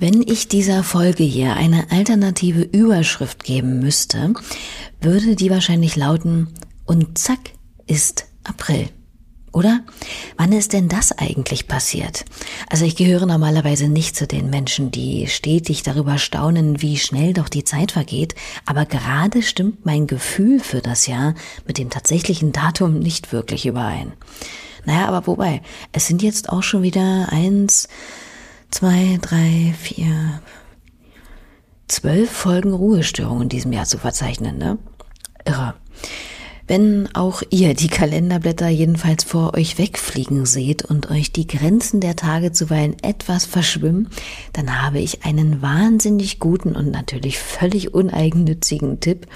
Wenn ich dieser Folge hier eine alternative Überschrift geben müsste, würde die wahrscheinlich lauten, und zack ist April. Oder? Wann ist denn das eigentlich passiert? Also ich gehöre normalerweise nicht zu den Menschen, die stetig darüber staunen, wie schnell doch die Zeit vergeht, aber gerade stimmt mein Gefühl für das Jahr mit dem tatsächlichen Datum nicht wirklich überein. Naja, aber wobei, es sind jetzt auch schon wieder eins, zwei, drei, vier, zwölf Folgen Ruhestörung in diesem Jahr zu verzeichnen, ne? Irre. Wenn auch ihr die Kalenderblätter jedenfalls vor euch wegfliegen seht und euch die Grenzen der Tage zuweilen etwas verschwimmen, dann habe ich einen wahnsinnig guten und natürlich völlig uneigennützigen Tipp.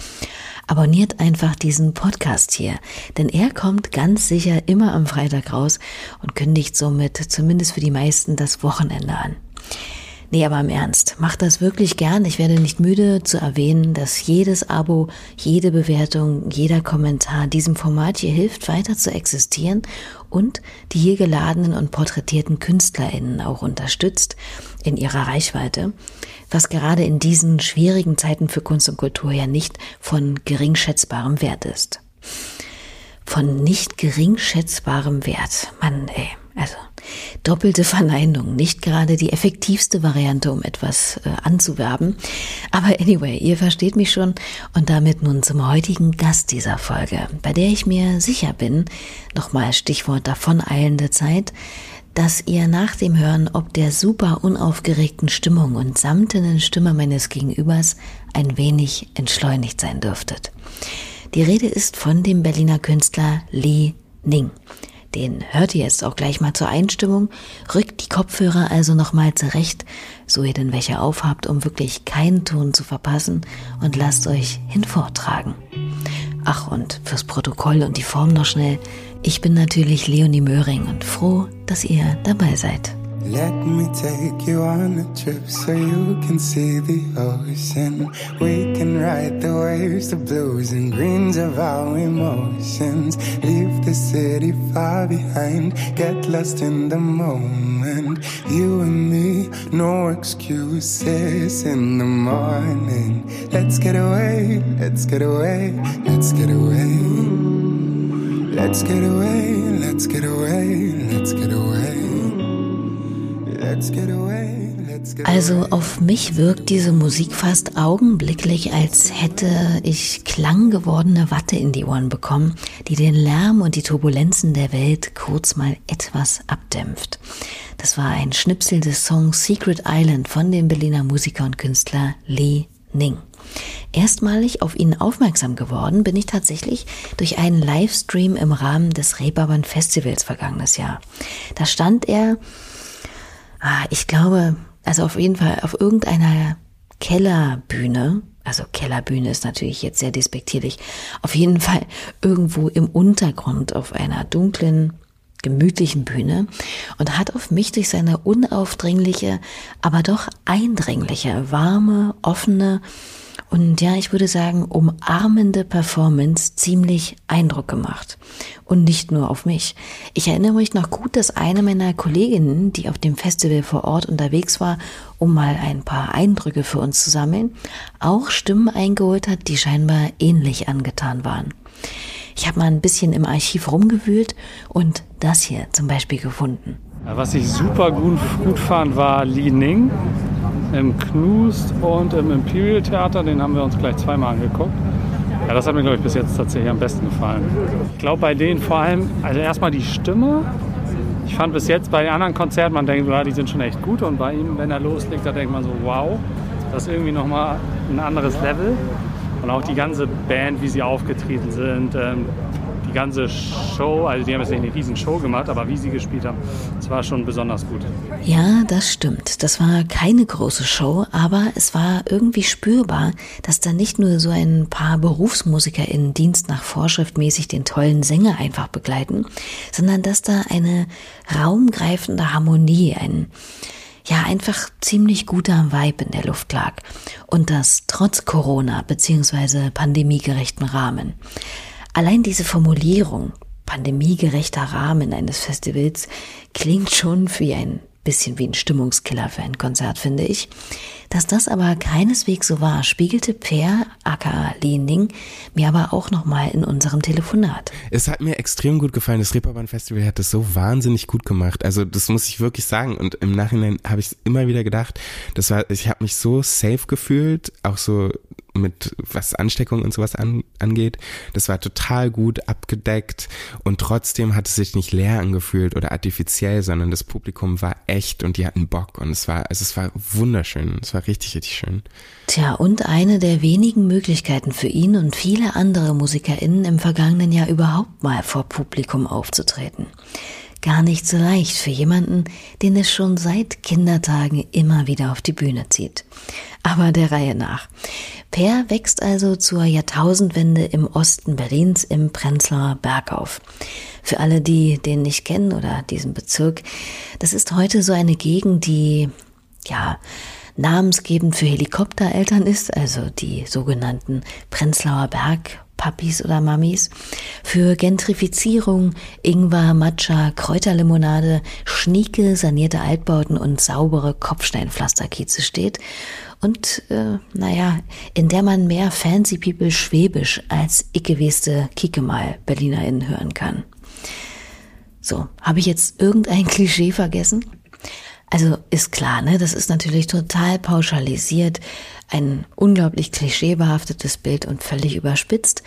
Abonniert einfach diesen Podcast hier, denn er kommt ganz sicher immer am Freitag raus und kündigt somit zumindest für die meisten das Wochenende an. Nee, aber im Ernst, macht das wirklich gern. Ich werde nicht müde zu erwähnen, dass jedes Abo, jede Bewertung, jeder Kommentar diesem Format hier hilft, weiter zu existieren und die hier geladenen und porträtierten KünstlerInnen auch unterstützt in ihrer Reichweite, was gerade in diesen schwierigen Zeiten für Kunst und Kultur ja nicht von geringschätzbarem Wert ist. Von nicht geringschätzbarem Wert. Mann, ey. Also doppelte Verneinung, nicht gerade die effektivste Variante, um etwas äh, anzuwerben. Aber anyway, ihr versteht mich schon und damit nun zum heutigen Gast dieser Folge, bei der ich mir sicher bin, nochmal Stichwort davon eilende Zeit, dass ihr nach dem Hören ob der super unaufgeregten Stimmung und samtenen Stimme meines Gegenübers ein wenig entschleunigt sein dürftet. Die Rede ist von dem Berliner Künstler Lee Ning. Den hört ihr jetzt auch gleich mal zur Einstimmung. Rückt die Kopfhörer also nochmal zurecht, so ihr denn welche aufhabt, um wirklich keinen Ton zu verpassen und lasst euch hinvortragen. Ach, und fürs Protokoll und die Form noch schnell. Ich bin natürlich Leonie Möhring und froh, dass ihr dabei seid. Let me take you on a trip so you can see the ocean. We can ride the waves, the blues and greens of our emotions. Leave the city far behind, get lost in the moment. You and me, no excuses in the morning. Let's get away, let's get away, let's get away. Let's get away, let's get away, let's get away. Also auf mich wirkt diese Musik fast augenblicklich, als hätte ich klanggewordene Watte in die Ohren bekommen, die den Lärm und die Turbulenzen der Welt kurz mal etwas abdämpft. Das war ein Schnipsel des Songs Secret Island von dem Berliner Musiker und Künstler Lee Ning. Erstmalig auf ihn aufmerksam geworden bin ich tatsächlich durch einen Livestream im Rahmen des Reeperbahn Festivals vergangenes Jahr. Da stand er Ah, ich glaube, also auf jeden Fall auf irgendeiner Kellerbühne, also Kellerbühne ist natürlich jetzt sehr despektierlich, auf jeden Fall irgendwo im Untergrund auf einer dunklen, gemütlichen Bühne und hat auf mich durch seine unaufdringliche, aber doch eindringliche, warme, offene und ja, ich würde sagen, umarmende Performance ziemlich Eindruck gemacht. Und nicht nur auf mich. Ich erinnere mich noch gut, dass eine meiner Kolleginnen, die auf dem Festival vor Ort unterwegs war, um mal ein paar Eindrücke für uns zu sammeln, auch Stimmen eingeholt hat, die scheinbar ähnlich angetan waren. Ich habe mal ein bisschen im Archiv rumgewühlt und das hier zum Beispiel gefunden. Was ich super gut, gut fand, war Li Ning im Knust und im Imperial Theater. Den haben wir uns gleich zweimal angeguckt. Ja, das hat mir, glaube ich, bis jetzt tatsächlich am besten gefallen. Ich glaube, bei denen vor allem, also erstmal die Stimme. Ich fand bis jetzt bei den anderen Konzerten, man denkt, die sind schon echt gut. Und bei ihm, wenn er loslegt, da denkt man so, wow, das ist irgendwie nochmal ein anderes Level. Und auch die ganze Band, wie sie aufgetreten sind, ähm, die ganze Show, also die haben jetzt nicht eine riesen Show gemacht, aber wie sie gespielt haben, das war schon besonders gut. Ja, das stimmt. Das war keine große Show, aber es war irgendwie spürbar, dass da nicht nur so ein paar Berufsmusiker in Dienst nach Vorschrift mäßig den tollen Sänger einfach begleiten, sondern dass da eine raumgreifende Harmonie, ein ja einfach ziemlich guter Vibe in der Luft lag und das trotz Corona bzw. pandemiegerechten Rahmen. Allein diese Formulierung, pandemiegerechter Rahmen eines Festivals, klingt schon wie ein bisschen wie ein Stimmungskiller für ein Konzert, finde ich. Dass das aber keineswegs so war, spiegelte Per aka Lening mir aber auch nochmal in unserem Telefonat. Es hat mir extrem gut gefallen. Das Reeperbahn Festival hat das so wahnsinnig gut gemacht. Also das muss ich wirklich sagen. Und im Nachhinein habe ich immer wieder gedacht, das war, ich habe mich so safe gefühlt, auch so mit was Ansteckung und sowas an, angeht. Das war total gut abgedeckt und trotzdem hat es sich nicht leer angefühlt oder artifiziell, sondern das Publikum war echt und die hatten Bock und es war, also es war wunderschön. Es war richtig, richtig schön. Tja, und eine der wenigen Möglichkeiten für ihn und viele andere MusikerInnen im vergangenen Jahr überhaupt mal vor Publikum aufzutreten. Gar nicht so leicht für jemanden, den es schon seit Kindertagen immer wieder auf die Bühne zieht. Aber der Reihe nach. Per wächst also zur Jahrtausendwende im Osten Berlins im Prenzlauer Berg auf. Für alle, die den nicht kennen oder diesen Bezirk, das ist heute so eine Gegend, die, ja, namensgebend für Helikoptereltern ist, also die sogenannten Prenzlauer Berg Papis oder Mamis, für Gentrifizierung, Ingwer, Matcha, Kräuterlimonade, schnieke, sanierte Altbauten und saubere Kopfsteinpflasterkieze steht und, äh, naja, in der man mehr Fancy People Schwäbisch als ickeweste Kiekemal BerlinerInnen hören kann. So, habe ich jetzt irgendein Klischee vergessen? Also ist klar, ne? Das ist natürlich total pauschalisiert, ein unglaublich klischeebehaftetes Bild und völlig überspitzt.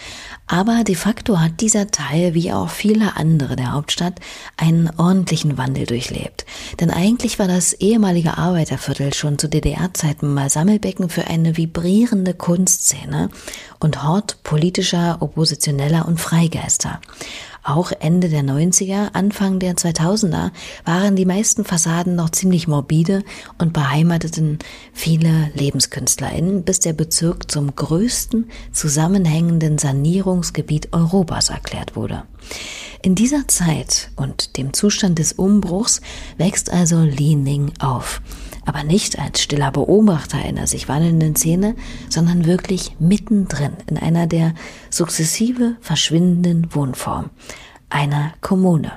Aber de facto hat dieser Teil, wie auch viele andere der Hauptstadt, einen ordentlichen Wandel durchlebt. Denn eigentlich war das ehemalige Arbeiterviertel schon zu DDR-Zeiten mal Sammelbecken für eine vibrierende Kunstszene und Hort politischer, oppositioneller und Freigeister. Auch Ende der 90er, Anfang der 2000er waren die meisten Fassaden noch ziemlich morbide und beheimateten viele LebenskünstlerInnen, bis der Bezirk zum größten zusammenhängenden Sanierungsgebiet Europas erklärt wurde. In dieser Zeit und dem Zustand des Umbruchs wächst also Li Ning auf aber nicht als stiller Beobachter einer sich wandelnden Szene, sondern wirklich mittendrin in einer der sukzessive verschwindenden Wohnform einer Kommune.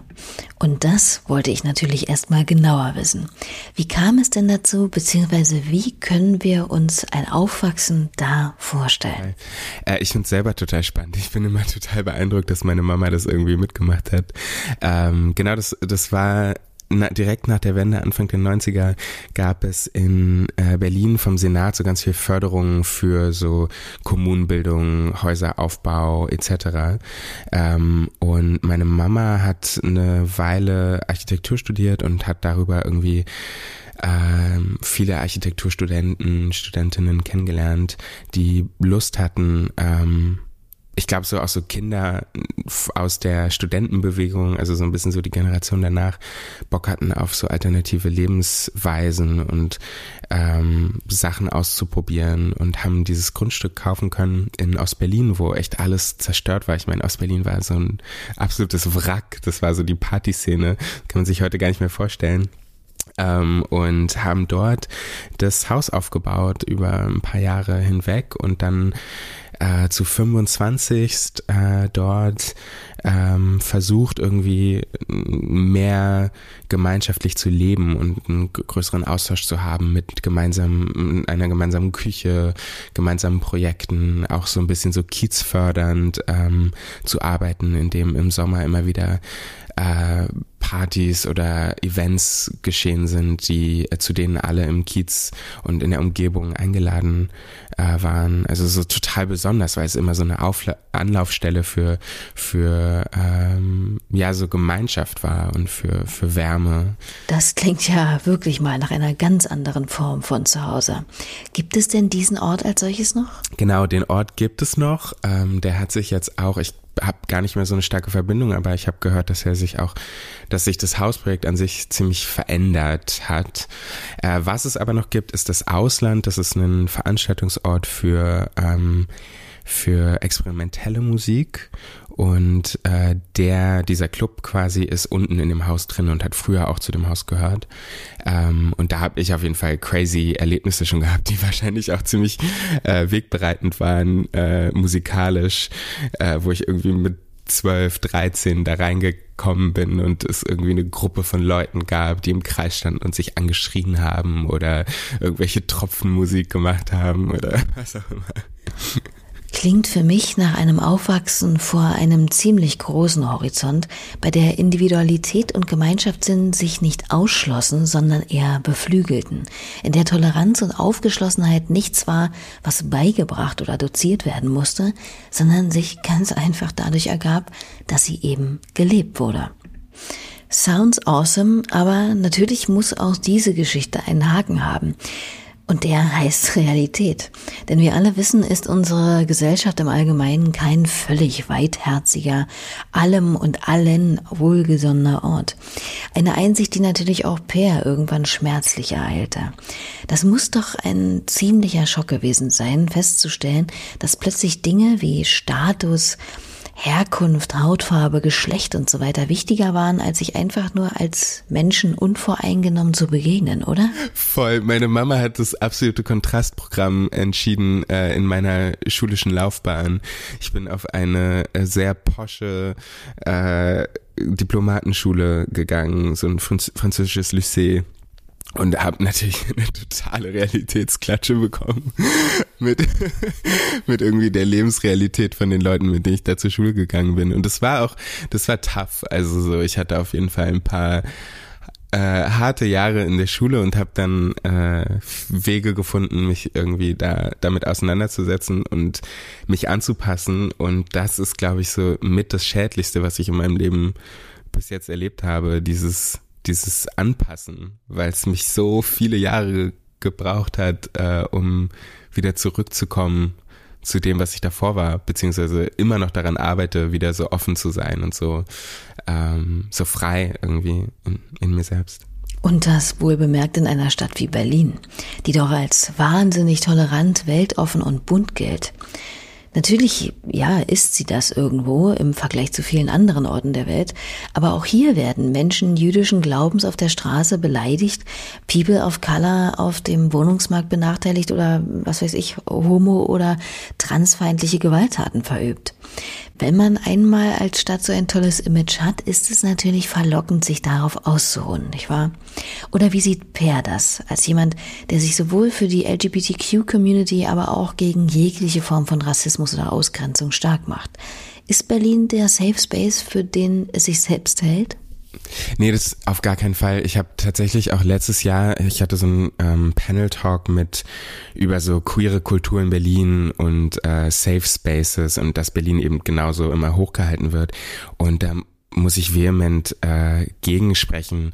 Und das wollte ich natürlich erstmal genauer wissen. Wie kam es denn dazu, beziehungsweise wie können wir uns ein Aufwachsen da vorstellen? Äh, ich finde es selber total spannend. Ich bin immer total beeindruckt, dass meine Mama das irgendwie mitgemacht hat. Ähm, genau, das, das war na, direkt nach der Wende, Anfang der 90er, gab es in äh, Berlin vom Senat so ganz viel Förderungen für so Kommunenbildung, Häuseraufbau etc. Ähm, und meine Mama hat eine Weile Architektur studiert und hat darüber irgendwie ähm, viele Architekturstudenten, Studentinnen kennengelernt, die Lust hatten, ähm, ich glaube, so auch so Kinder aus der Studentenbewegung, also so ein bisschen so die Generation danach, Bock hatten auf so alternative Lebensweisen und ähm, Sachen auszuprobieren und haben dieses Grundstück kaufen können in Ostberlin, wo echt alles zerstört war. Ich meine, Ostberlin war so ein absolutes Wrack. Das war so die Partyszene. Kann man sich heute gar nicht mehr vorstellen. Ähm, und haben dort das Haus aufgebaut über ein paar Jahre hinweg und dann äh, zu 25 äh, dort ähm, versucht irgendwie mehr gemeinschaftlich zu leben und einen größeren Austausch zu haben mit gemeinsam einer gemeinsamen Küche, gemeinsamen Projekten, auch so ein bisschen so kiezfördernd ähm, zu arbeiten, indem im Sommer immer wieder äh, Partys oder Events geschehen sind, die äh, zu denen alle im Kiez und in der Umgebung eingeladen äh, waren. Also so total besonders, weil es immer so eine Aufla Anlaufstelle für für ähm, ja so Gemeinschaft war und für für Wärme. Das klingt ja wirklich mal nach einer ganz anderen Form von Zuhause. Gibt es denn diesen Ort als solches noch? Genau, den Ort gibt es noch. Ähm, der hat sich jetzt auch, ich habe gar nicht mehr so eine starke Verbindung, aber ich habe gehört, dass er sich auch, dass sich das Hausprojekt an sich ziemlich verändert hat. Äh, was es aber noch gibt, ist das Ausland. Das ist ein Veranstaltungsort für ähm, für experimentelle Musik und äh, der, dieser Club quasi ist unten in dem Haus drin und hat früher auch zu dem Haus gehört. Ähm, und da habe ich auf jeden Fall crazy Erlebnisse schon gehabt, die wahrscheinlich auch ziemlich äh, wegbereitend waren, äh, musikalisch, äh, wo ich irgendwie mit 12, 13 da reingekommen bin und es irgendwie eine Gruppe von Leuten gab, die im Kreis standen und sich angeschrien haben oder irgendwelche Tropfenmusik gemacht haben oder was auch immer. Klingt für mich nach einem Aufwachsen vor einem ziemlich großen Horizont, bei der Individualität und Gemeinschaftssinn sich nicht ausschlossen, sondern eher beflügelten, in der Toleranz und Aufgeschlossenheit nichts war, was beigebracht oder doziert werden musste, sondern sich ganz einfach dadurch ergab, dass sie eben gelebt wurde. Sounds awesome, aber natürlich muss auch diese Geschichte einen Haken haben. Und der heißt Realität. Denn wir alle wissen, ist unsere Gesellschaft im Allgemeinen kein völlig weitherziger, allem und allen wohlgesonnener Ort. Eine Einsicht, die natürlich auch Per irgendwann schmerzlich ereilte. Das muss doch ein ziemlicher Schock gewesen sein, festzustellen, dass plötzlich Dinge wie Status, Herkunft, Hautfarbe, Geschlecht und so weiter wichtiger waren, als sich einfach nur als Menschen unvoreingenommen zu begegnen, oder? Voll. Meine Mama hat das absolute Kontrastprogramm entschieden äh, in meiner schulischen Laufbahn. Ich bin auf eine äh, sehr posche äh, Diplomatenschule gegangen, so ein Franz französisches Lycée und habe natürlich eine totale Realitätsklatsche bekommen mit mit irgendwie der Lebensrealität von den Leuten, mit denen ich da zur Schule gegangen bin. Und das war auch, das war tough. Also so, ich hatte auf jeden Fall ein paar äh, harte Jahre in der Schule und habe dann äh, Wege gefunden, mich irgendwie da damit auseinanderzusetzen und mich anzupassen. Und das ist, glaube ich, so mit das Schädlichste, was ich in meinem Leben bis jetzt erlebt habe. Dieses dieses Anpassen, weil es mich so viele Jahre gebraucht hat, äh, um wieder zurückzukommen zu dem, was ich davor war, beziehungsweise immer noch daran arbeite, wieder so offen zu sein und so, ähm, so frei irgendwie in, in mir selbst. Und das wohl bemerkt in einer Stadt wie Berlin, die doch als wahnsinnig tolerant, weltoffen und bunt gilt. Natürlich, ja, ist sie das irgendwo im Vergleich zu vielen anderen Orten der Welt. Aber auch hier werden Menschen jüdischen Glaubens auf der Straße beleidigt, People of Color auf dem Wohnungsmarkt benachteiligt oder, was weiß ich, homo- oder transfeindliche Gewalttaten verübt. Wenn man einmal als Stadt so ein tolles Image hat, ist es natürlich verlockend, sich darauf auszuruhen, nicht wahr? Oder wie sieht Per das, als jemand, der sich sowohl für die LGBTQ-Community, aber auch gegen jegliche Form von Rassismus oder Ausgrenzung stark macht? Ist Berlin der Safe Space, für den es sich selbst hält? Nee, das auf gar keinen Fall. Ich habe tatsächlich auch letztes Jahr, ich hatte so einen ähm, Panel-Talk mit über so queere Kultur in Berlin und äh, Safe Spaces und dass Berlin eben genauso immer hochgehalten wird. Und da ähm, muss ich vehement äh, gegensprechen.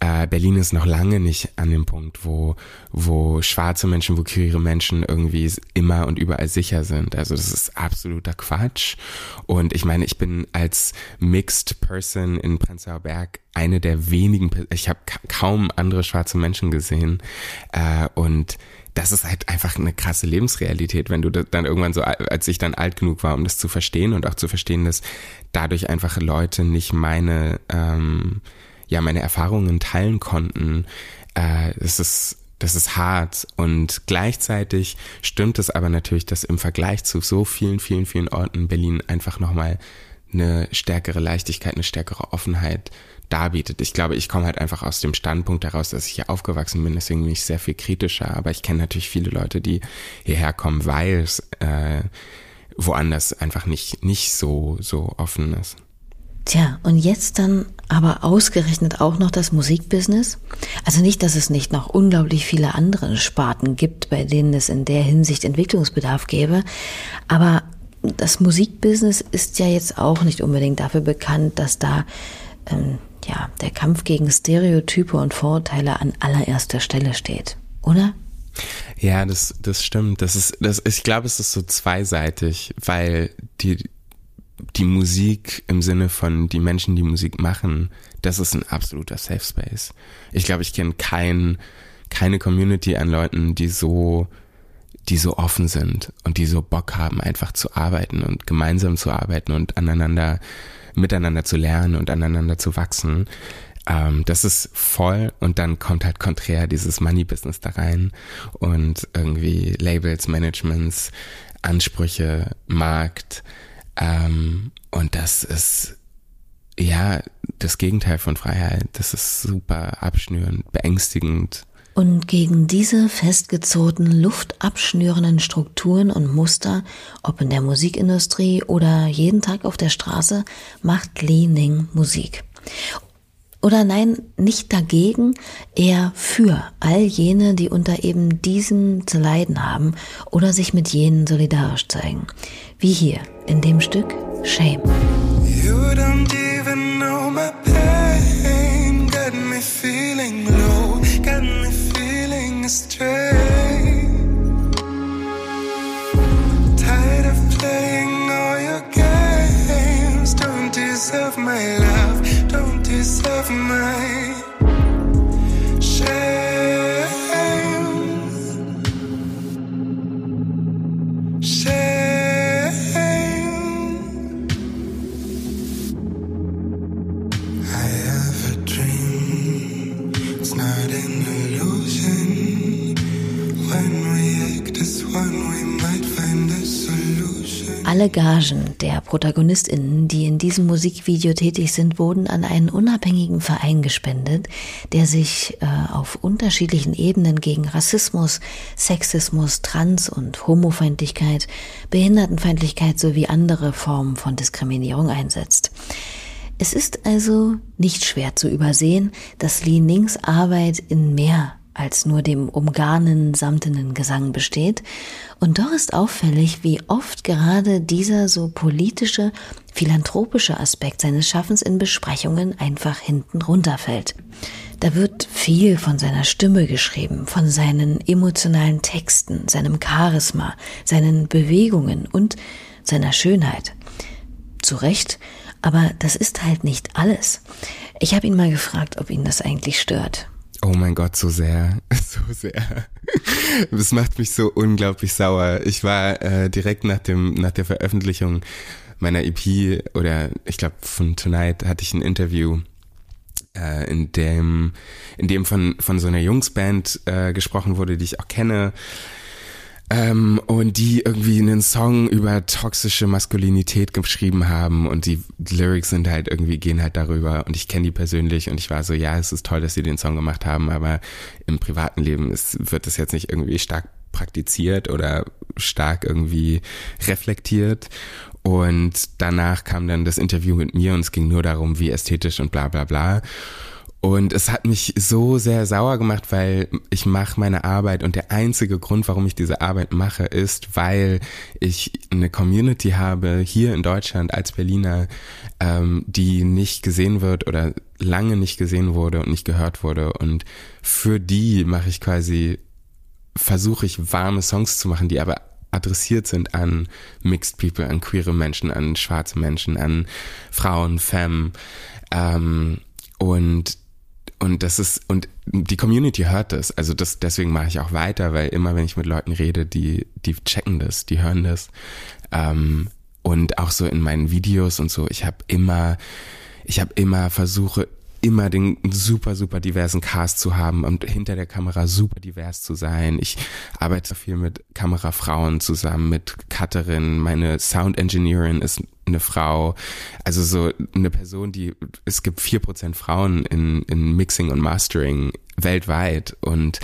Äh, Berlin ist noch lange nicht an dem Punkt, wo, wo schwarze Menschen, wo queere Menschen irgendwie immer und überall sicher sind. Also das ist absoluter Quatsch. Und ich meine, ich bin als Mixed Person in Prenzlauer Berg eine der wenigen, ich habe kaum andere schwarze Menschen gesehen. Äh, und das ist halt einfach eine krasse Lebensrealität, wenn du dann irgendwann so, als ich dann alt genug war, um das zu verstehen und auch zu verstehen, dass dadurch einfach Leute nicht meine, ähm, ja, meine Erfahrungen teilen konnten. Äh, das ist, das ist hart und gleichzeitig stimmt es aber natürlich, dass im Vergleich zu so vielen, vielen, vielen Orten Berlin einfach nochmal eine stärkere Leichtigkeit, eine stärkere Offenheit darbietet. Ich glaube, ich komme halt einfach aus dem Standpunkt heraus, dass ich hier aufgewachsen bin, deswegen bin ich sehr viel kritischer. Aber ich kenne natürlich viele Leute, die hierher kommen, weil es äh, woanders einfach nicht, nicht so, so offen ist. Tja, und jetzt dann aber ausgerechnet auch noch das Musikbusiness? Also nicht, dass es nicht noch unglaublich viele andere Sparten gibt, bei denen es in der Hinsicht Entwicklungsbedarf gäbe, aber das Musikbusiness ist ja jetzt auch nicht unbedingt dafür bekannt, dass da ähm, ja, der Kampf gegen Stereotype und Vorurteile an allererster Stelle steht, oder? Ja, das, das stimmt. Das ist, das, ich glaube, es ist so zweiseitig, weil die, die Musik im Sinne von die Menschen, die Musik machen, das ist ein absoluter Safe Space. Ich glaube, ich kenne kein, keine Community an Leuten, die so, die so offen sind und die so Bock haben, einfach zu arbeiten und gemeinsam zu arbeiten und aneinander miteinander zu lernen und aneinander zu wachsen. Ähm, das ist voll und dann kommt halt konträr dieses Money-Business da rein und irgendwie Labels, Managements, Ansprüche, Markt. Ähm, und das ist ja das Gegenteil von Freiheit. Das ist super abschnürend, beängstigend. Und gegen diese festgezogenen, luftabschnürenden Strukturen und Muster, ob in der Musikindustrie oder jeden Tag auf der Straße, macht Li Ning Musik. Oder nein, nicht dagegen, eher für all jene, die unter eben diesem zu leiden haben oder sich mit jenen solidarisch zeigen. Wie hier in dem Stück Shame. You don't even know my astray. Tired of playing all your games, don't deserve my love, don't deserve my Alle Gagen der Protagonistinnen, die in diesem Musikvideo tätig sind, wurden an einen unabhängigen Verein gespendet, der sich äh, auf unterschiedlichen Ebenen gegen Rassismus, Sexismus, Trans- und Homofeindlichkeit, Behindertenfeindlichkeit sowie andere Formen von Diskriminierung einsetzt. Es ist also nicht schwer zu übersehen, dass Lee Nings Arbeit in mehr als nur dem umgarnen, samtenen Gesang besteht, und doch ist auffällig, wie oft gerade dieser so politische, philanthropische Aspekt seines Schaffens in Besprechungen einfach hinten runterfällt. Da wird viel von seiner Stimme geschrieben, von seinen emotionalen Texten, seinem Charisma, seinen Bewegungen und seiner Schönheit. Zu Recht, aber das ist halt nicht alles. Ich habe ihn mal gefragt, ob ihn das eigentlich stört. Oh mein Gott, so sehr, so sehr. Das macht mich so unglaublich sauer. Ich war äh, direkt nach dem nach der Veröffentlichung meiner EP oder ich glaube von Tonight hatte ich ein Interview äh, in dem in dem von von so einer Jungsband äh, gesprochen wurde, die ich auch kenne ähm, und die irgendwie einen Song über toxische Maskulinität geschrieben haben und die Lyrics sind halt irgendwie, gehen halt darüber und ich kenne die persönlich und ich war so, ja, es ist toll, dass sie den Song gemacht haben, aber im privaten Leben ist, wird das jetzt nicht irgendwie stark praktiziert oder stark irgendwie reflektiert. Und danach kam dann das Interview mit mir und es ging nur darum, wie ästhetisch und bla bla bla. Und es hat mich so sehr sauer gemacht, weil ich mache meine Arbeit und der einzige Grund, warum ich diese Arbeit mache, ist, weil ich eine Community habe hier in Deutschland als Berliner, ähm, die nicht gesehen wird oder lange nicht gesehen wurde und nicht gehört wurde. Und für die mache ich quasi, versuche ich warme Songs zu machen, die aber adressiert sind an Mixed People, an queere Menschen, an schwarze Menschen, an Frauen, Femme. Ähm, und und das ist, und die Community hört das. Also das, deswegen mache ich auch weiter, weil immer wenn ich mit Leuten rede, die, die checken das, die hören das. Ähm, und auch so in meinen Videos und so, ich habe immer, ich habe immer versuche, immer den super, super diversen Cast zu haben und hinter der Kamera super divers zu sein. Ich arbeite viel mit Kamerafrauen zusammen, mit Cutterin, meine Sound Engineerin ist eine Frau, also so eine Person, die, es gibt vier Prozent Frauen in, in Mixing und Mastering weltweit. Und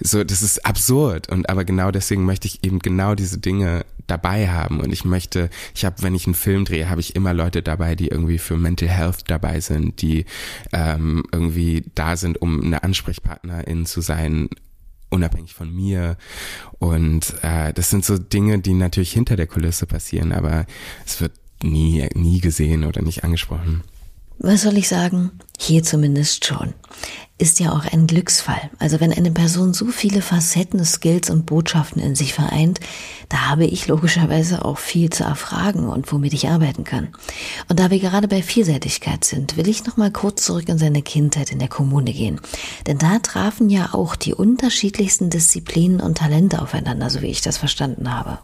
so, das ist absurd. Und aber genau deswegen möchte ich eben genau diese Dinge dabei haben und ich möchte, ich habe, wenn ich einen Film drehe, habe ich immer Leute dabei, die irgendwie für Mental Health dabei sind, die ähm, irgendwie da sind, um eine Ansprechpartnerin zu sein, unabhängig von mir. Und äh, das sind so Dinge, die natürlich hinter der Kulisse passieren, aber es wird nie, nie gesehen oder nicht angesprochen. Was soll ich sagen? Hier zumindest schon. Ist ja auch ein Glücksfall. Also wenn eine Person so viele Facetten, Skills und Botschaften in sich vereint, da habe ich logischerweise auch viel zu erfragen und womit ich arbeiten kann. Und da wir gerade bei Vielseitigkeit sind, will ich noch mal kurz zurück in seine Kindheit in der Kommune gehen. Denn da trafen ja auch die unterschiedlichsten Disziplinen und Talente aufeinander, so wie ich das verstanden habe.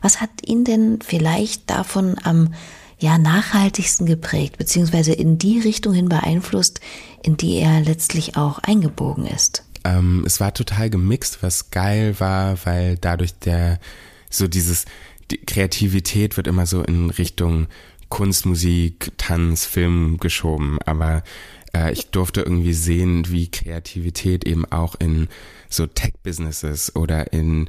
Was hat ihn denn vielleicht davon am ja nachhaltigsten geprägt, beziehungsweise in die Richtung hin beeinflusst, in die er letztlich auch eingebogen ist? Ähm, es war total gemixt, was geil war, weil dadurch der so dieses die Kreativität wird immer so in Richtung Kunst, Musik, Tanz, Film geschoben, aber äh, ich durfte irgendwie sehen, wie Kreativität eben auch in so Tech-Businesses oder in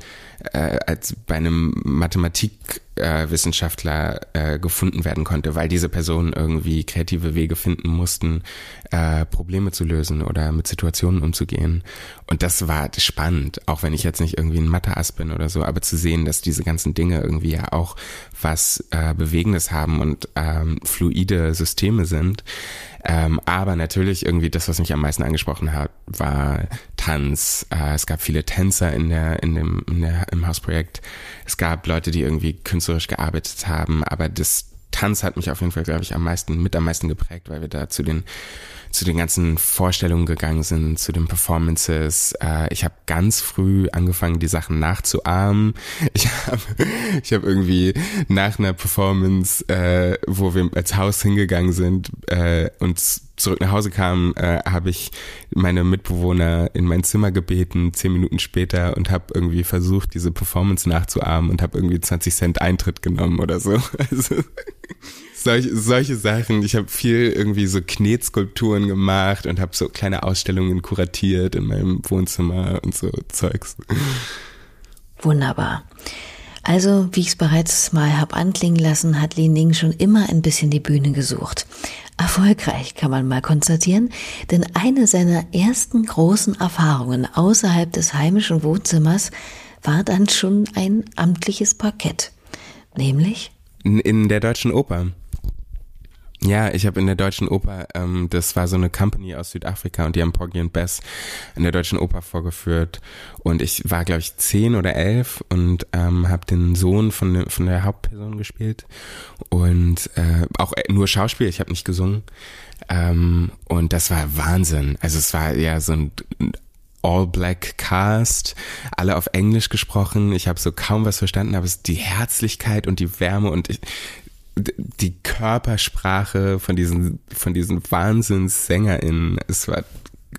äh, als bei einem Mathematikwissenschaftler äh, äh, gefunden werden konnte, weil diese Personen irgendwie kreative Wege finden mussten, äh, Probleme zu lösen oder mit Situationen umzugehen. Und das war spannend, auch wenn ich jetzt nicht irgendwie ein Mathe-Ass bin oder so, aber zu sehen, dass diese ganzen Dinge irgendwie ja auch was äh, Bewegendes haben und ähm, fluide Systeme sind. Ähm, aber natürlich irgendwie das, was mich am meisten angesprochen hat, war Tanz. Äh, es gab viele Tänzer in der, in dem, in der, im Hausprojekt. Es gab Leute, die irgendwie künstlerisch gearbeitet haben, aber das Tanz hat mich auf jeden Fall, glaube ich, am meisten, mit am meisten geprägt, weil wir da zu den zu den ganzen Vorstellungen gegangen sind, zu den Performances. Äh, ich habe ganz früh angefangen, die Sachen nachzuahmen. Ich habe ich hab irgendwie nach einer Performance, äh, wo wir als Haus hingegangen sind äh, und zurück nach Hause kamen, äh, habe ich meine Mitbewohner in mein Zimmer gebeten, zehn Minuten später und habe irgendwie versucht, diese Performance nachzuahmen und habe irgendwie 20 Cent Eintritt genommen oder so. Also, solche, solche Sachen. Ich habe viel irgendwie so Knetskulpturen gemacht und habe so kleine Ausstellungen kuratiert in meinem Wohnzimmer und so Zeugs. Wunderbar. Also, wie ich es bereits mal hab anklingen lassen, hat Li Ning schon immer ein bisschen die Bühne gesucht. Erfolgreich kann man mal konstatieren, denn eine seiner ersten großen Erfahrungen außerhalb des heimischen Wohnzimmers war dann schon ein amtliches Parkett. Nämlich? In, in der Deutschen Oper. Ja, ich habe in der Deutschen Oper, ähm, das war so eine Company aus Südafrika und die haben Porgy und Bess in der Deutschen Oper vorgeführt und ich war glaube ich zehn oder elf und ähm, habe den Sohn von, von der Hauptperson gespielt und äh, auch nur Schauspiel, ich habe nicht gesungen ähm, und das war Wahnsinn. Also es war ja so ein All-Black Cast, alle auf Englisch gesprochen. Ich habe so kaum was verstanden, aber es die Herzlichkeit und die Wärme und ich, die Körpersprache von diesen, von diesen WahnsinnsSängerInnen, es war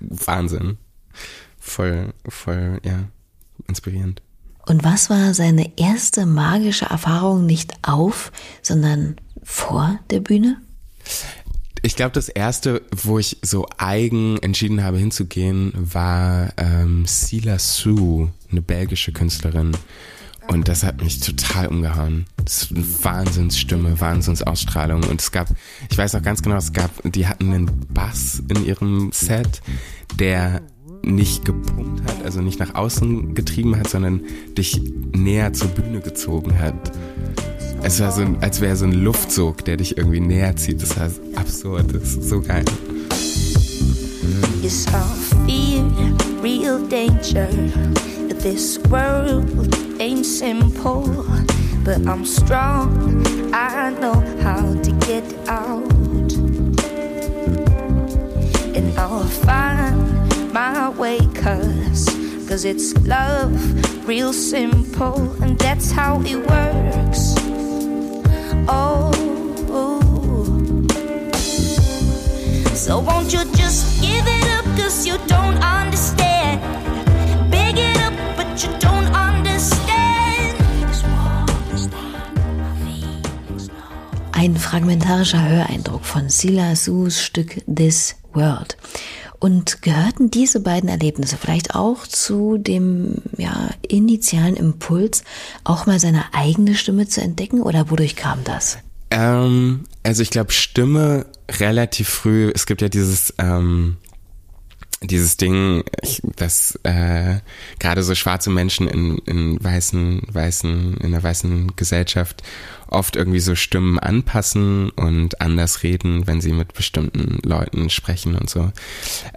Wahnsinn. Voll, voll, ja, inspirierend. Und was war seine erste magische Erfahrung nicht auf, sondern vor der Bühne? Ich glaube, das erste, wo ich so eigen entschieden habe hinzugehen, war ähm, Sila Sue, eine belgische Künstlerin. Und das hat mich total umgehauen. Das ist eine Wahnsinnsstimme, Wahnsinnsausstrahlung. Und es gab, ich weiß auch ganz genau, es gab, die hatten einen Bass in ihrem Set, der nicht gepumpt hat, also nicht nach außen getrieben hat, sondern dich näher zur Bühne gezogen hat. Es war so, als wäre so ein Luftsog, der dich irgendwie näher zieht. Das war absurd, das ist so geil. Yes, I feel real danger. This world ain't simple, but I'm strong. I know how to get out, and I'll find my way, cause, cause it's love, real simple, and that's how it works. Oh, so won't you just give it up, cause you don't understand? Big it up, but you don't Ein fragmentarischer Höreindruck von Sila Sus Stück This World. Und gehörten diese beiden Erlebnisse vielleicht auch zu dem ja, initialen Impuls, auch mal seine eigene Stimme zu entdecken oder wodurch kam das? Ähm, also ich glaube Stimme relativ früh. Es gibt ja dieses ähm, dieses Ding, ich, dass äh, gerade so schwarze Menschen in, in weißen, weißen, in der weißen Gesellschaft oft irgendwie so Stimmen anpassen und anders reden, wenn sie mit bestimmten Leuten sprechen und so.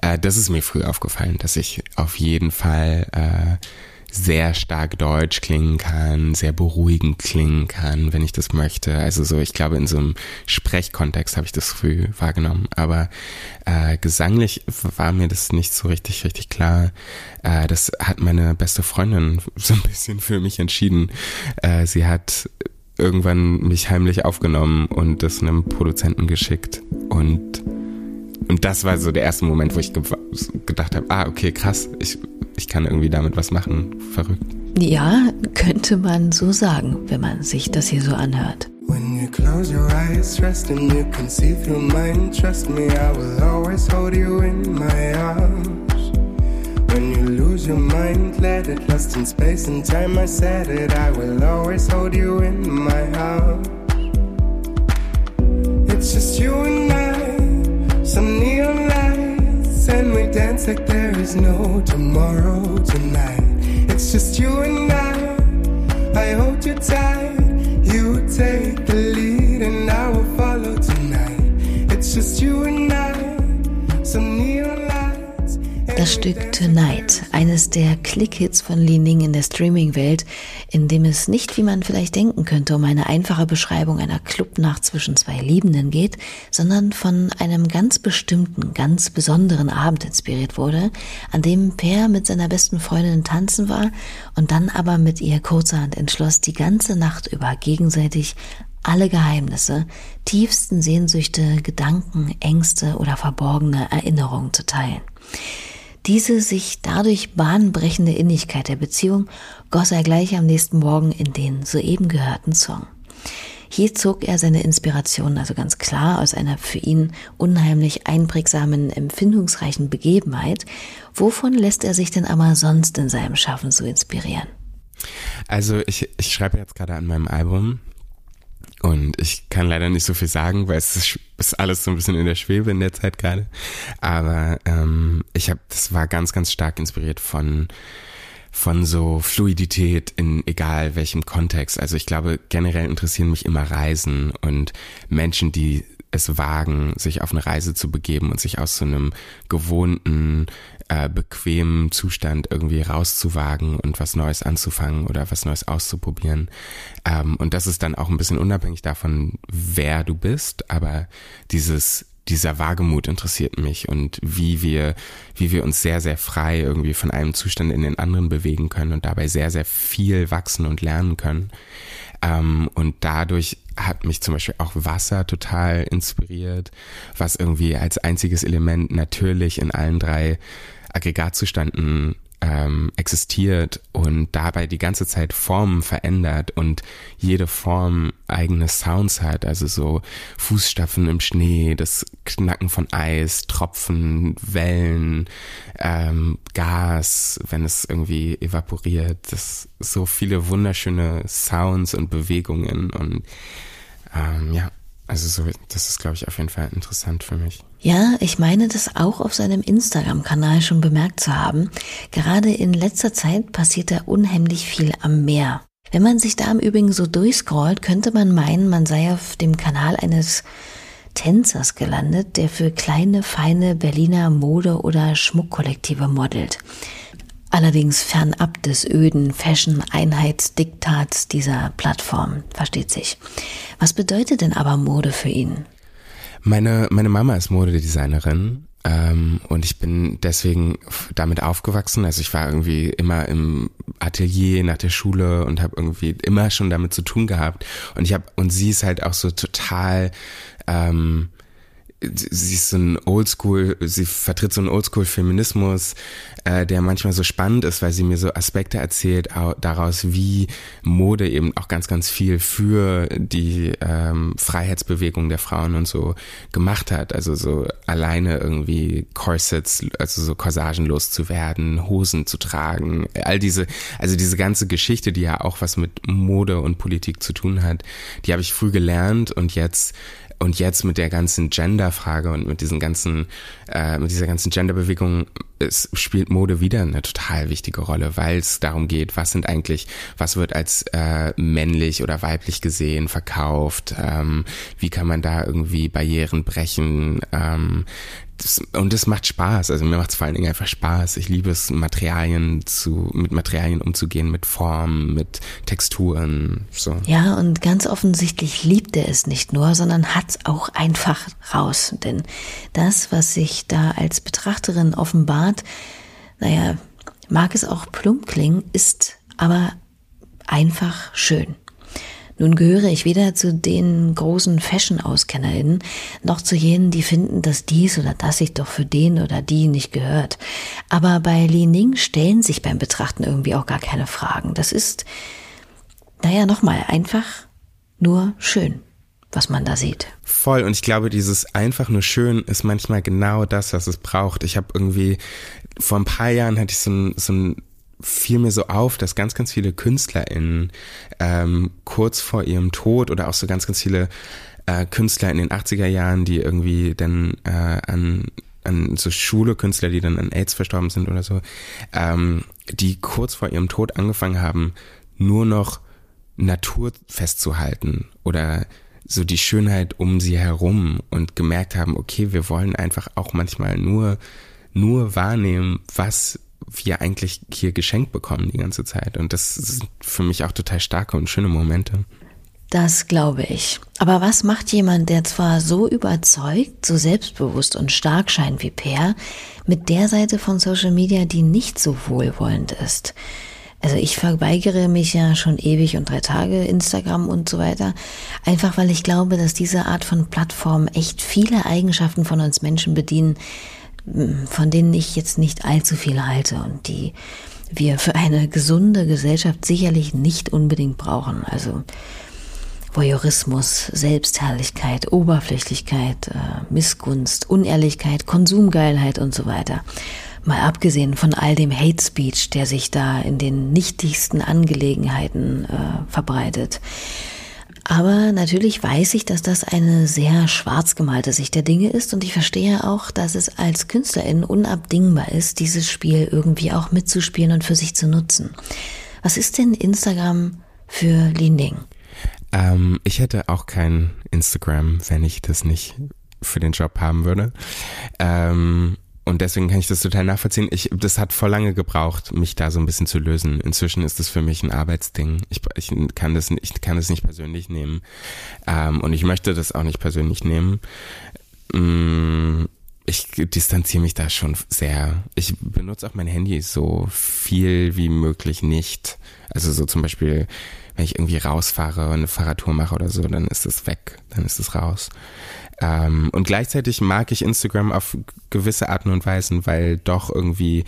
Äh, das ist mir früh aufgefallen, dass ich auf jeden Fall äh, sehr stark deutsch klingen kann, sehr beruhigend klingen kann, wenn ich das möchte. Also so, ich glaube, in so einem Sprechkontext habe ich das früh wahrgenommen. Aber äh, gesanglich war mir das nicht so richtig, richtig klar. Äh, das hat meine beste Freundin so ein bisschen für mich entschieden. Äh, sie hat irgendwann mich heimlich aufgenommen und das einem Produzenten geschickt und und das war so der erste Moment, wo ich ge gedacht habe, ah, okay, krass, ich ich kann irgendwie damit was machen. Verrückt. Ja, könnte man so sagen, wenn man sich das hier so anhört. When you close your eyes, rest and you can see through mine. Trust me, I will always hold you in my arms. When you lose your mind, let it lost in space and time. I said it, I will always hold you in my arms. It's just you and I, some neon lights, and we dance like there is no tomorrow tonight. It's just you and I, I hold you tight. You take the lead, Das Stück Tonight, eines der Klickhits von Li Ning in der Streaming-Welt, in dem es nicht, wie man vielleicht denken könnte, um eine einfache Beschreibung einer Clubnacht zwischen zwei Liebenden geht, sondern von einem ganz bestimmten, ganz besonderen Abend inspiriert wurde, an dem Per mit seiner besten Freundin tanzen war und dann aber mit ihr kurzerhand entschloss, die ganze Nacht über gegenseitig alle Geheimnisse, tiefsten Sehnsüchte, Gedanken, Ängste oder verborgene Erinnerungen zu teilen. Diese sich dadurch bahnbrechende Innigkeit der Beziehung goss er gleich am nächsten Morgen in den soeben gehörten Song. Hier zog er seine Inspiration also ganz klar aus einer für ihn unheimlich einprägsamen, empfindungsreichen Begebenheit. Wovon lässt er sich denn aber sonst in seinem Schaffen so inspirieren? Also ich, ich schreibe jetzt gerade an meinem Album und ich kann leider nicht so viel sagen, weil es ist, alles so ein bisschen in der Schwebe in der Zeit gerade. Aber ähm, ich habe, das war ganz, ganz stark inspiriert von von so Fluidität in egal welchem Kontext. Also ich glaube, generell interessieren mich immer Reisen und Menschen, die es wagen, sich auf eine Reise zu begeben und sich aus so einem gewohnten, äh, bequemen Zustand irgendwie rauszuwagen und was Neues anzufangen oder was Neues auszuprobieren. Ähm, und das ist dann auch ein bisschen unabhängig davon, wer du bist, aber dieses dieser Wagemut interessiert mich und wie wir, wie wir uns sehr, sehr frei irgendwie von einem Zustand in den anderen bewegen können und dabei sehr, sehr viel wachsen und lernen können. Ähm, und dadurch hat mich zum Beispiel auch Wasser total inspiriert, was irgendwie als einziges Element natürlich in allen drei Aggregatzuständen ähm, existiert und dabei die ganze Zeit Formen verändert und jede Form eigene Sounds hat, also so Fußstapfen im Schnee, das Knacken von Eis, Tropfen, Wellen, ähm, Gas, wenn es irgendwie evaporiert, das so viele wunderschöne Sounds und Bewegungen und ähm, ja, also so, das ist glaube ich auf jeden Fall interessant für mich. Ja, ich meine das auch auf seinem Instagram-Kanal schon bemerkt zu haben. Gerade in letzter Zeit passiert da unheimlich viel am Meer. Wenn man sich da im Übrigen so durchscrollt, könnte man meinen, man sei auf dem Kanal eines Tänzers gelandet, der für kleine, feine Berliner Mode- oder Schmuckkollektive modelt. Allerdings fernab des öden Fashion-Einheitsdiktats dieser Plattform, versteht sich. Was bedeutet denn aber Mode für ihn? Meine, meine Mama ist Modedesignerin ähm, und ich bin deswegen damit aufgewachsen. Also ich war irgendwie immer im Atelier nach der Schule und habe irgendwie immer schon damit zu tun gehabt. Und ich habe und sie ist halt auch so total ähm, sie ist so ein Oldschool, sie vertritt so einen Oldschool-Feminismus, äh, der manchmal so spannend ist, weil sie mir so Aspekte erzählt au- daraus, wie Mode eben auch ganz, ganz viel für die ähm, Freiheitsbewegung der Frauen und so gemacht hat. Also so alleine irgendwie Corsets, also so Corsagen loszuwerden, Hosen zu tragen, all diese, also diese ganze Geschichte, die ja auch was mit Mode und Politik zu tun hat, die habe ich früh gelernt und jetzt und jetzt mit der ganzen Gender-Frage und mit diesen ganzen, äh, mit dieser ganzen Gender-Bewegung, es spielt Mode wieder eine total wichtige Rolle, weil es darum geht, was sind eigentlich, was wird als äh, männlich oder weiblich gesehen, verkauft, ähm, wie kann man da irgendwie Barrieren brechen, ähm, das, und das macht Spaß. Also mir macht es vor allen Dingen einfach Spaß. Ich liebe es, Materialien zu, mit Materialien umzugehen, mit Formen, mit Texturen, so. Ja, und ganz offensichtlich liebt er es nicht nur, sondern hat's auch einfach raus. Denn das, was sich da als Betrachterin offenbart, naja, mag es auch plump klingen, ist aber einfach schön. Nun gehöre ich weder zu den großen Fashion-AuskennerInnen, noch zu jenen, die finden, dass dies oder das sich doch für den oder die nicht gehört. Aber bei Li Ning stellen sich beim Betrachten irgendwie auch gar keine Fragen. Das ist, naja, nochmal, einfach nur schön, was man da sieht. Voll. Und ich glaube, dieses einfach nur schön ist manchmal genau das, was es braucht. Ich habe irgendwie, vor ein paar Jahren hatte ich so ein, so ein fiel mir so auf, dass ganz, ganz viele KünstlerInnen ähm, kurz vor ihrem Tod oder auch so ganz, ganz viele äh, Künstler in den 80er Jahren, die irgendwie dann äh, an an so Schule-Künstler, die dann an AIDS verstorben sind oder so, ähm, die kurz vor ihrem Tod angefangen haben, nur noch Natur festzuhalten oder so die Schönheit um sie herum und gemerkt haben, okay, wir wollen einfach auch manchmal nur, nur wahrnehmen, was wir eigentlich hier geschenkt bekommen die ganze Zeit. Und das sind für mich auch total starke und schöne Momente. Das glaube ich. Aber was macht jemand, der zwar so überzeugt, so selbstbewusst und stark scheint wie Per, mit der Seite von Social Media, die nicht so wohlwollend ist? Also ich verweigere mich ja schon ewig und drei Tage Instagram und so weiter, einfach weil ich glaube, dass diese Art von Plattformen echt viele Eigenschaften von uns Menschen bedienen, von denen ich jetzt nicht allzu viel halte und die wir für eine gesunde Gesellschaft sicherlich nicht unbedingt brauchen. Also Voyeurismus, Selbstherrlichkeit, Oberflächlichkeit, äh, Missgunst, Unehrlichkeit, Konsumgeilheit und so weiter. Mal abgesehen von all dem Hate Speech, der sich da in den nichtigsten Angelegenheiten äh, verbreitet. Aber natürlich weiß ich, dass das eine sehr schwarz gemalte Sicht der Dinge ist und ich verstehe auch, dass es als Künstlerin unabdingbar ist, dieses Spiel irgendwie auch mitzuspielen und für sich zu nutzen. Was ist denn Instagram für Linding? Ähm, ich hätte auch kein Instagram, wenn ich das nicht für den Job haben würde. Ähm, und deswegen kann ich das total nachvollziehen. Ich, das hat voll lange gebraucht, mich da so ein bisschen zu lösen. Inzwischen ist das für mich ein Arbeitsding. Ich, ich kann das, ich kann das nicht persönlich nehmen. Ähm, und ich möchte das auch nicht persönlich nehmen. Mm, ich distanziere mich da schon sehr. Ich benutze auch mein Handy so viel wie möglich nicht. Also so zum Beispiel, wenn ich irgendwie rausfahre und eine Fahrradtour mache oder so, dann ist es weg, dann ist es raus. Ähm, und gleichzeitig mag ich Instagram auf gewisse Arten und Weisen, weil doch irgendwie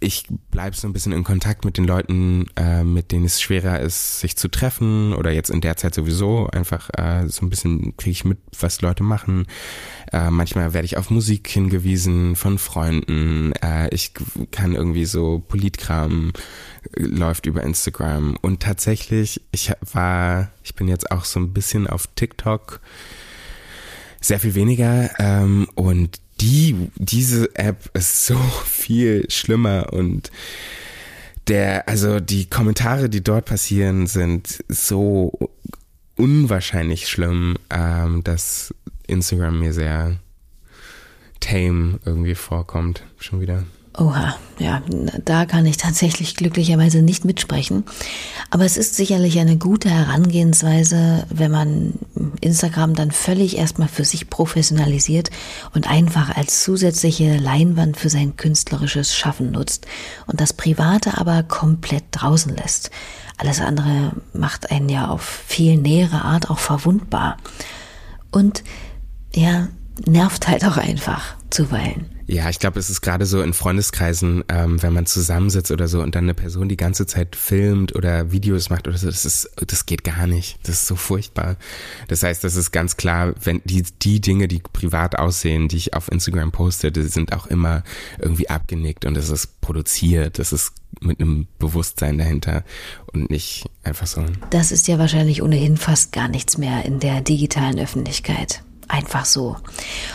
ich bleibe so ein bisschen in Kontakt mit den Leuten, äh, mit denen es schwerer ist, sich zu treffen oder jetzt in der Zeit sowieso einfach äh, so ein bisschen kriege ich mit, was Leute machen. Äh, manchmal werde ich auf Musik hingewiesen von Freunden. Äh, ich kann irgendwie so Politkram äh, läuft über Instagram und tatsächlich ich war, ich bin jetzt auch so ein bisschen auf TikTok sehr viel weniger ähm, und die, diese App ist so viel schlimmer und der, also die Kommentare, die dort passieren, sind so unwahrscheinlich schlimm, ähm, dass Instagram mir sehr tame irgendwie vorkommt, schon wieder. Oha, ja, da kann ich tatsächlich glücklicherweise nicht mitsprechen. Aber es ist sicherlich eine gute Herangehensweise, wenn man Instagram dann völlig erstmal für sich professionalisiert und einfach als zusätzliche Leinwand für sein künstlerisches Schaffen nutzt und das Private aber komplett draußen lässt. Alles andere macht einen ja auf viel nähere Art auch verwundbar. Und ja, nervt halt auch einfach zuweilen. Ja, ich glaube, es ist gerade so in Freundeskreisen, ähm, wenn man zusammensitzt oder so und dann eine Person die ganze Zeit filmt oder Videos macht oder so, das ist, das geht gar nicht. Das ist so furchtbar. Das heißt, das ist ganz klar, wenn die, die Dinge, die privat aussehen, die ich auf Instagram poste, die sind auch immer irgendwie abgenickt und es ist produziert. Das ist mit einem Bewusstsein dahinter und nicht einfach so. Das ist ja wahrscheinlich ohnehin fast gar nichts mehr in der digitalen Öffentlichkeit. Einfach so.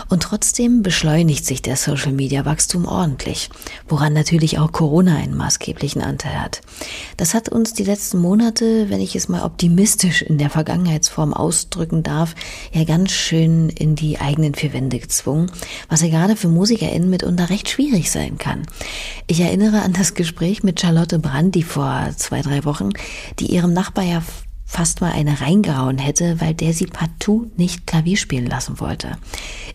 Und trotzdem beschleunigt sich der Social Media Wachstum ordentlich, woran natürlich auch Corona einen maßgeblichen Anteil hat. Das hat uns die letzten Monate, wenn ich es mal optimistisch in der Vergangenheitsform ausdrücken darf, ja ganz schön in die eigenen vier Wände gezwungen, was ja gerade für MusikerInnen mitunter recht schwierig sein kann. Ich erinnere an das Gespräch mit Charlotte Brandi vor zwei, drei Wochen, die ihrem Nachbar ja fast mal eine reingehauen hätte, weil der sie partout nicht Klavier spielen lassen wollte.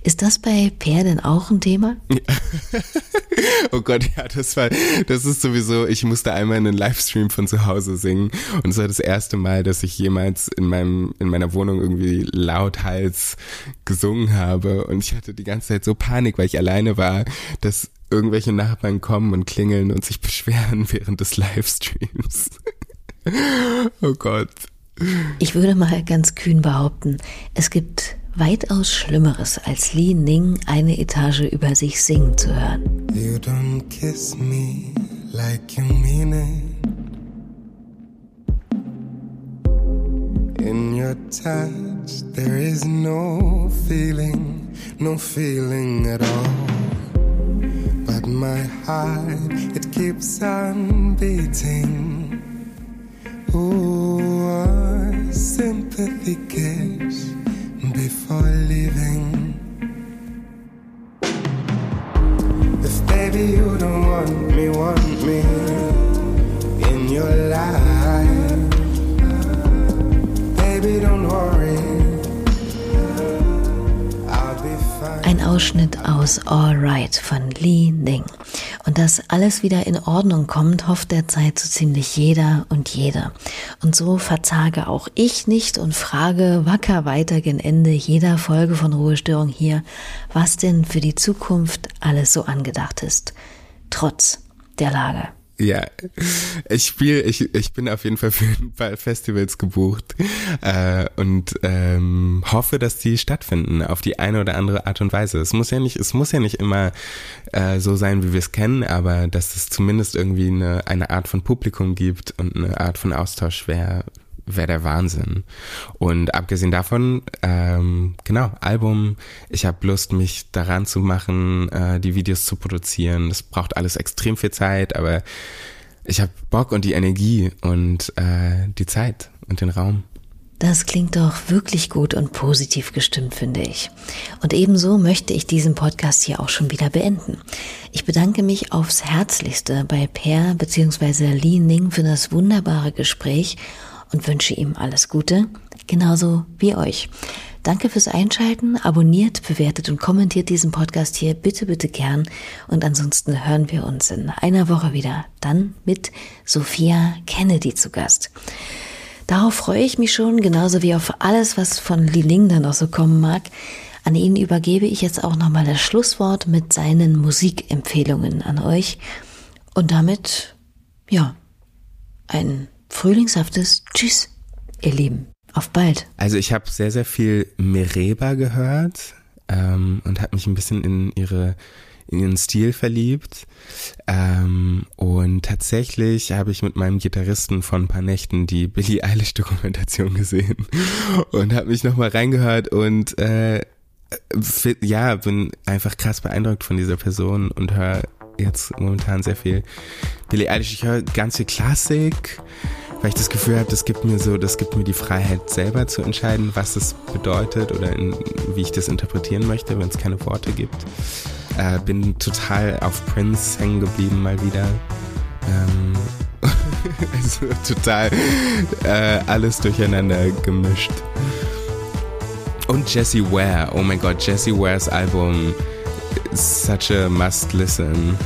Ist das bei Per denn auch ein Thema? oh Gott, ja, das war, das ist sowieso, ich musste einmal in einen Livestream von zu Hause singen und es war das erste Mal, dass ich jemals in meinem, in meiner Wohnung irgendwie lauthals gesungen habe und ich hatte die ganze Zeit so Panik, weil ich alleine war, dass irgendwelche Nachbarn kommen und klingeln und sich beschweren während des Livestreams. oh Gott. Ich würde mal ganz kühn behaupten, es gibt weitaus Schlimmeres, als Li Ning eine Etage über sich singen zu hören. You don't kiss me like you mean it. In your touch, there is no feeling, no feeling at all. But my heart, it keeps on beating. Ooh, leaving. If baby you don't want me, in your life, baby don't worry, I'll. Ein Ausschnitt aus All Right von Li Ning. Dass alles wieder in Ordnung kommt, hofft derzeit so ziemlich jeder und jede. Und so verzage auch ich nicht und frage wacker weiter gen Ende jeder Folge von Ruhestörung hier, was denn für die Zukunft alles so angedacht ist. Trotz der Lage. Ja, ich spiele, ich, ich bin auf jeden Fall für ein paar Festivals gebucht äh, und ähm, hoffe, dass die stattfinden auf die eine oder andere Art und Weise. Es muss ja nicht, es muss ja nicht immer äh, so sein, wie wir es kennen, aber dass es zumindest irgendwie eine, eine Art von Publikum gibt und eine Art von Austausch wäre wäre der Wahnsinn. Und abgesehen davon, ähm, genau, Album, ich habe Lust, mich daran zu machen, äh, die Videos zu produzieren. Das braucht alles extrem viel Zeit, aber ich habe Bock und die Energie und äh, die Zeit und den Raum. Das klingt doch wirklich gut und positiv gestimmt, finde ich. Und ebenso möchte ich diesen Podcast hier auch schon wieder beenden. Ich bedanke mich aufs Herzlichste bei Per bzw. Li Ning für das wunderbare Gespräch und wünsche ihm alles Gute, genauso wie euch. Danke fürs Einschalten, abonniert, bewertet und kommentiert diesen Podcast hier bitte, bitte gern. Und ansonsten hören wir uns in einer Woche wieder, dann mit Sophia Kennedy zu Gast. Darauf freue ich mich schon, genauso wie auf alles, was von Li Ling dann noch so kommen mag. An ihn übergebe ich jetzt auch nochmal das Schlusswort mit seinen Musikempfehlungen an euch. Und damit, ja, ein frühlingshaftes Tschüss, ihr Lieben. Auf bald. Also ich habe sehr, sehr viel Mereba gehört ähm, und habe mich ein bisschen in ihre in ihren Stil verliebt. Ähm, und tatsächlich habe ich mit meinem Gitarristen von ein paar Nächten die Billie Eilish Dokumentation gesehen und habe mich nochmal reingehört und äh, ja, bin einfach krass beeindruckt von dieser Person und höre jetzt momentan sehr viel Billie Eilish. Ich höre ganz viel Klassik weil ich das Gefühl habe, das gibt mir so, das gibt mir die Freiheit selber zu entscheiden, was es bedeutet oder in, wie ich das interpretieren möchte, wenn es keine Worte gibt. Äh, bin total auf Prince hängen geblieben mal wieder. Ähm, also total äh, alles durcheinander gemischt. Und Jessie Ware, oh mein Gott, Jessie Wares Album such a must listen.